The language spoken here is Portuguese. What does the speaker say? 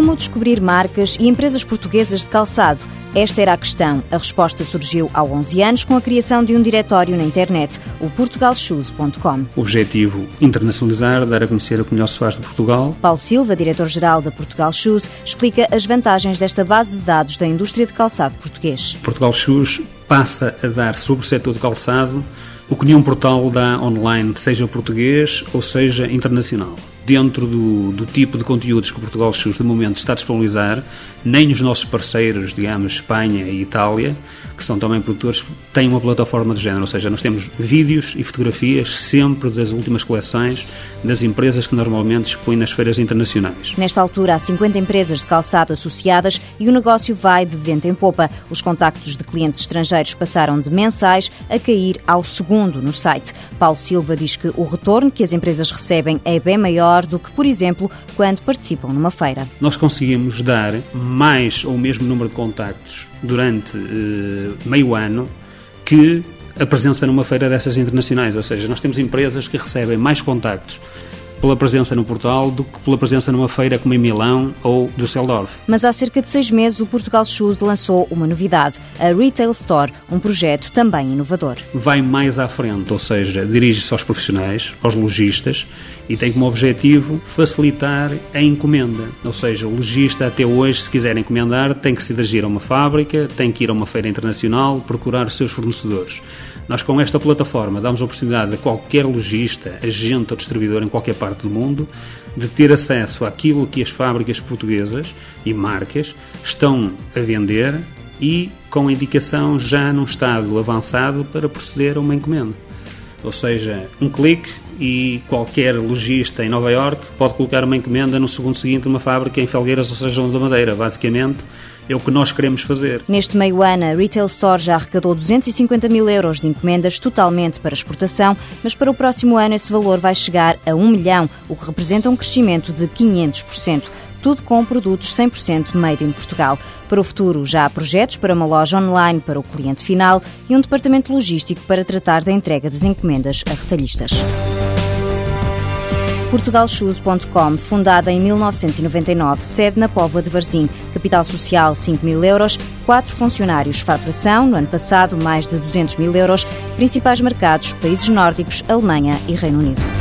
Como descobrir marcas e empresas portuguesas de calçado? Esta era a questão. A resposta surgiu há 11 anos com a criação de um diretório na internet, o portugalshoes.com. Objetivo: internacionalizar, dar a conhecer o que melhor se faz de Portugal. Paulo Silva, diretor-geral da Portugal Shoes, explica as vantagens desta base de dados da indústria de calçado português. Portugal Shoes passa a dar sobre o setor de calçado o que nenhum portal dá online, seja português ou seja internacional dentro do, do, tipo de conteúdos que o Portugal Shoes de momento está a disponibilizar, nem os nossos parceiros, digamos, Espanha e Itália, que são também produtores, têm uma plataforma de género, ou seja, nós temos vídeos e fotografias sempre das últimas coleções das empresas que normalmente expõem nas feiras internacionais. Nesta altura, há 50 empresas de calçado associadas e o negócio vai de vento em popa. Os contactos de clientes estrangeiros passaram de mensais a cair ao segundo no site. Paulo Silva diz que o retorno que as empresas recebem é bem maior do que, por exemplo, quando participam numa feira. Nós conseguimos dar mais ou o mesmo número de contactos durante eh, meio ano que a presença numa feira dessas internacionais, ou seja, nós temos empresas que recebem mais contactos pela presença no portal do que pela presença numa feira como em Milão ou Düsseldorf. Mas há cerca de seis meses o Portugal Shoes lançou uma novidade, a Retail Store, um projeto também inovador. Vai mais à frente, ou seja, dirige-se aos profissionais, aos lojistas e tem como objetivo facilitar a encomenda. Ou seja, o lojista até hoje, se quiser encomendar, tem que se dirigir a uma fábrica, tem que ir a uma feira internacional, procurar os seus fornecedores. Nós, com esta plataforma, damos a oportunidade a qualquer lojista, agente ou distribuidor em qualquer parte do mundo de ter acesso àquilo que as fábricas portuguesas e marcas estão a vender e com indicação já num estado avançado para proceder a uma encomenda. Ou seja, um clique e qualquer lojista em Nova York pode colocar uma encomenda no segundo seguinte numa fábrica em Felgueiras ou seja, da Madeira. Basicamente, é o que nós queremos fazer. Neste meio ano, a Retail Store já arrecadou 250 mil euros de encomendas totalmente para exportação, mas para o próximo ano esse valor vai chegar a 1 milhão, o que representa um crescimento de 500% tudo com produtos 100% made in Portugal. Para o futuro, já há projetos para uma loja online para o cliente final e um departamento logístico para tratar da entrega das encomendas a retalhistas. Portugalshoes.com, fundada em 1999, sede na Póvoa de Varzim, capital social 5 mil euros, quatro funcionários, faturação, no ano passado mais de 200 mil euros, principais mercados, países nórdicos, Alemanha e Reino Unido.